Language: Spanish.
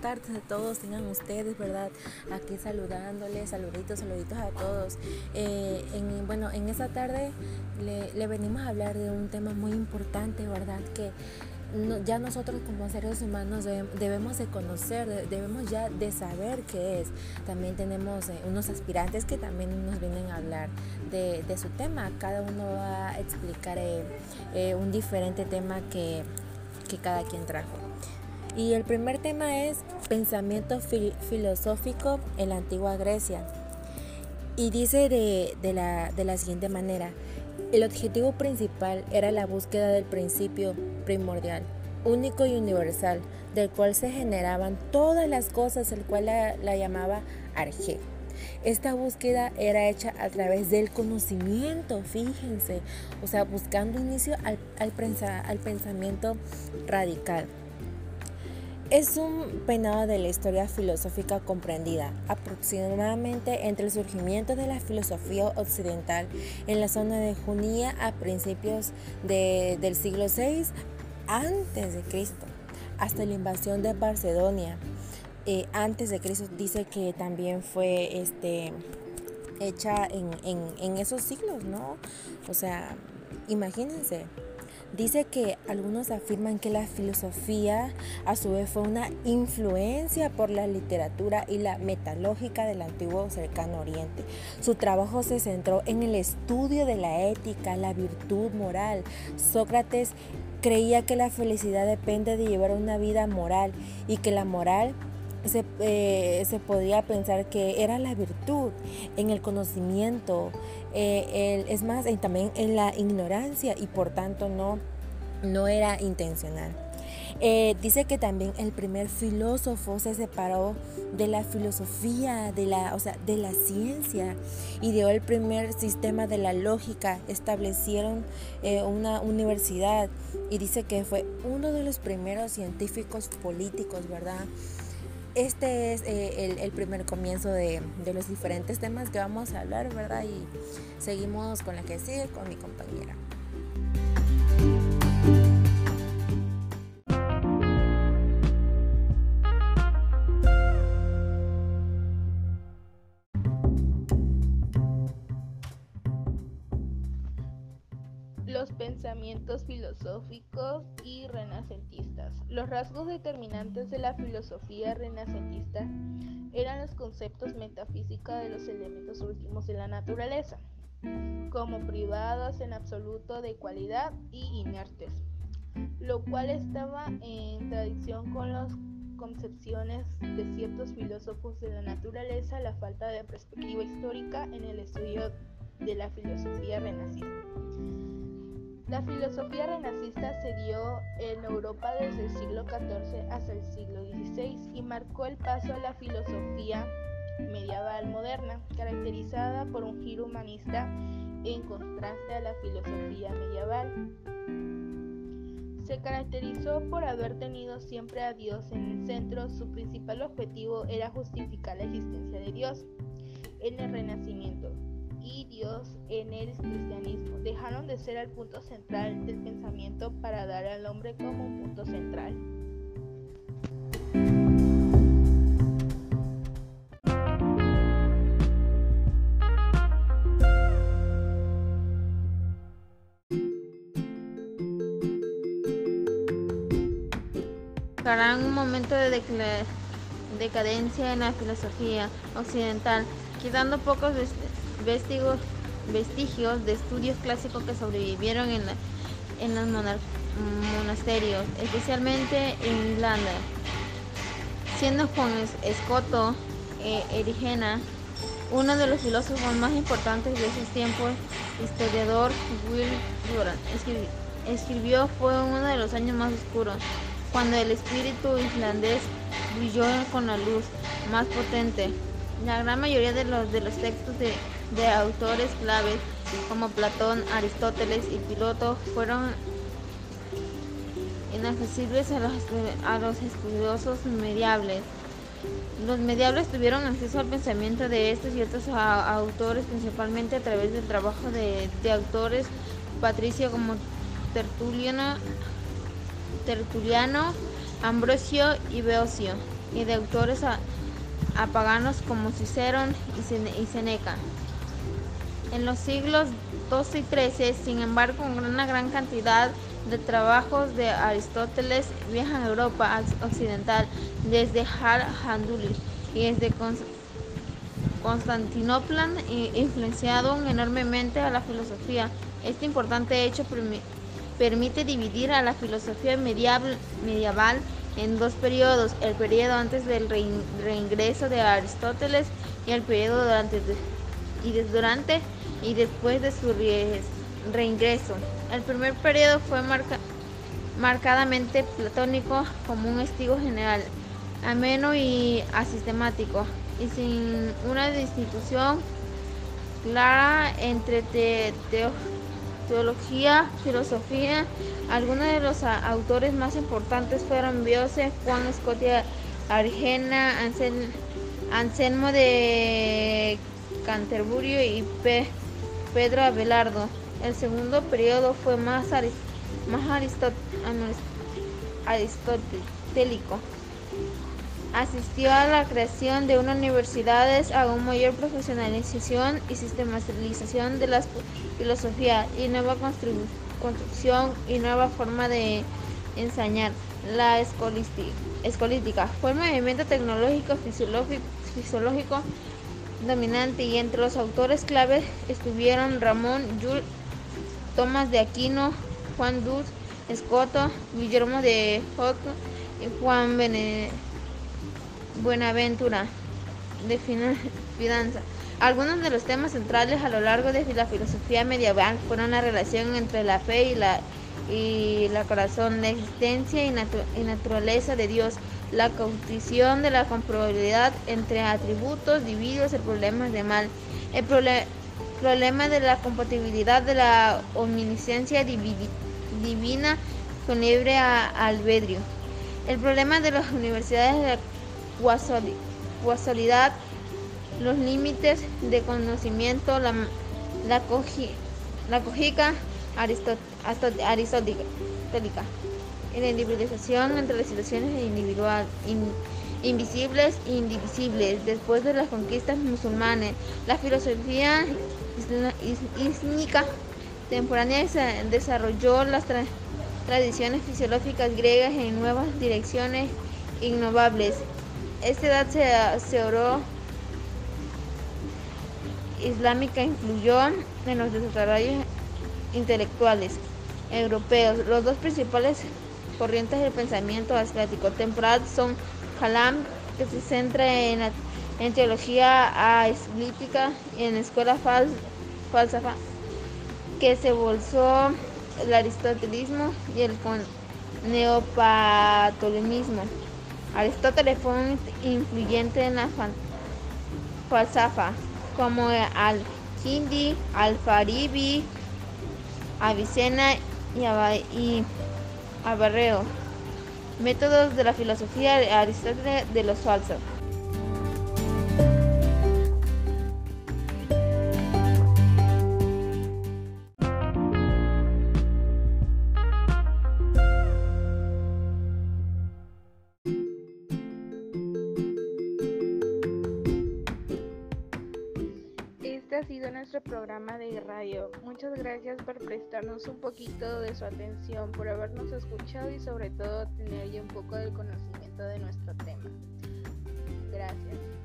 tardes a todos tengan ustedes, ¿verdad? Aquí saludándoles, saluditos, saluditos a todos. Eh, en, bueno, en esta tarde le, venimos a hablar de un tema muy importante, ¿verdad? Que ya nosotros como seres humanos debemos de conocer, debemos ya de saber qué es. También tenemos eh, unos aspirantes que también nos vienen a hablar de, su tema. Cada uno va a explicar eh, un diferente tema que, cada quien trajo. Y el primer tema es pensamiento filosófico en la antigua Grecia. Y dice de, de, la, de la siguiente manera, el objetivo principal era la búsqueda del principio primordial, único y universal, del cual se generaban todas las cosas, el cual la, llamaba Arge. Esta búsqueda era hecha a través del conocimiento, fíjense, o sea, buscando inicio al, al pensamiento radical. Es un peinado de la historia filosófica comprendida aproximadamente entre el surgimiento de la filosofía occidental en la zona de Junia a principios del siglo VI antes de Cristo, hasta la invasión de Macedonia. Eh, antes de Cristo dice que también fue este, hecha en, en esos siglos, ¿no? O sea, imagínense. Dice que algunos afirman que la filosofía a su vez fue una influencia por la literatura y la metalógica del antiguo cercano oriente. Su trabajo se centró en el estudio de la ética, la virtud moral. Sócrates creía que la felicidad depende de llevar una vida moral y que la moral se, eh, se, podía pensar que era la virtud en el conocimiento, eh, es más, también en la ignorancia y por tanto no, no era intencional. Eh, dice que también el primer filósofo se separó de la filosofía, de la, o sea, de la ciencia, ideó el primer sistema de la lógica, establecieron una universidad y dice que fue uno de los primeros científicos políticos, ¿verdad? Este es eh, el, primer comienzo de, de, los diferentes temas que vamos a hablar, ¿verdad? Y seguimos con la que sigue, con mi compañera. Los pensamientos filosóficos y renacentistas. Los rasgos determinantes de la filosofía renacentista eran los conceptos metafísicos de los elementos últimos de la naturaleza, como privados en absoluto de cualidad y inertes, lo cual estaba en tradición con las concepciones de ciertos filósofos de la naturaleza, la falta de perspectiva histórica en el estudio de la filosofía renacista. La filosofía renacista se dio en Europa desde el siglo XIV hasta el siglo XVI y marcó el paso a la filosofía medieval moderna, caracterizada por un giro humanista en contraste a la filosofía medieval. Se caracterizó por haber tenido siempre a Dios en el centro, su principal objetivo era justificar la existencia de Dios. En el Renacimiento, y Dios en el cristianismo. Dejaron de ser el punto central del pensamiento para dar al hombre como un punto central. un momento de decadencia en la filosofía occidental, quedando pocos vestigios, vestigios de estudios clásicos que sobrevivieron en, en los monasterios, especialmente en Irlanda. Siendo Juan Escoto eh, Erigena uno de los filósofos más importantes de esos tiempos, historiador Will Durant escribió fue uno de los años más oscuros, cuando el espíritu islandés brilló con la luz más potente. La gran mayoría de los, de los textos de de autores claves como Platón, Aristóteles y Piloto fueron inaccesibles a los, a los estudiosos mediables. Los mediables tuvieron acceso al pensamiento de estos y otros autores principalmente a través del trabajo de, autores patricio como Tertuliano, Tertuliano, Ambrosio y Beocio. y de autores apaganos como Cicerón y Seneca. En los siglos XII y XIII, sin embargo, una gran cantidad de trabajos de Aristóteles viajan a Europa occidental desde Har-Handuli y desde Constantinopla, influenciado enormemente a la filosofía. Este importante hecho permite dividir a la filosofía medieval, medieval en dos periodos, el periodo antes del reingreso de Aristóteles y el periodo durante, y durante y después de su reingreso. El primer periodo fue marcadamente platónico como un estilo general, ameno y asistemático, y sin una distinción clara entre teología, filosofía. Algunos de los autores más importantes fueron Biose, Juan Scotia Argena, Anselmo de Canterbury y Pedro Abelardo. El segundo periodo fue más, más aristotélico. Asistió a la creación de unas universidades, a una mayor profesionalización y sistematización de la filosofía y nueva construcción y nueva forma de enseñar. La escolística fue el movimiento tecnológico fisiológico dominante y entre los autores clave estuvieron Ramón Jules Tomás de Aquino, Juan Duz Escoto, Guillermo de Hoc y Juan Buenaventura de Finanza. Algunos de los temas centrales a lo largo de la filosofía medieval fueron la relación entre la fe y la, y la corazón, la existencia y, y naturaleza de Dios, la caudición de la comprobabilidad entre atributos divididos, el problema de mal, el problema de la compatibilidad de la omnisciencia divina con libre albedrío, el problema de las universidades de la casualidad, los límites de conocimiento, la, la, la cojica aristotélica y la individualización entre las situaciones individual, invisibles e indivisibles. Después de las conquistas musulmanas, la filosofía islámica temporánea desarrolló las tradiciones fisiológicas griegas en nuevas direcciones innovables. Esta edad se, se oró islámica influyó en los desarrollos intelectuales europeos. Los dos principales corrientes del pensamiento asiático temporal son Kalam, que se centra en, en teología aslítica y en escuela fal, falsafa, que se bolsó el aristotelismo y el neopatolemismo. Aristóteles fue un influyente en la falsafa, como al-Hindi, al-Faribi, Avicena y, y Abarreo. Métodos de la filosofía Aristóteles de los falsos. Este ha sido nuestro programa de radio. Muchas gracias por prestarnos un poquito de su atención, por habernos escuchado y sobre todo tener ya un poco del conocimiento de nuestro tema. Gracias.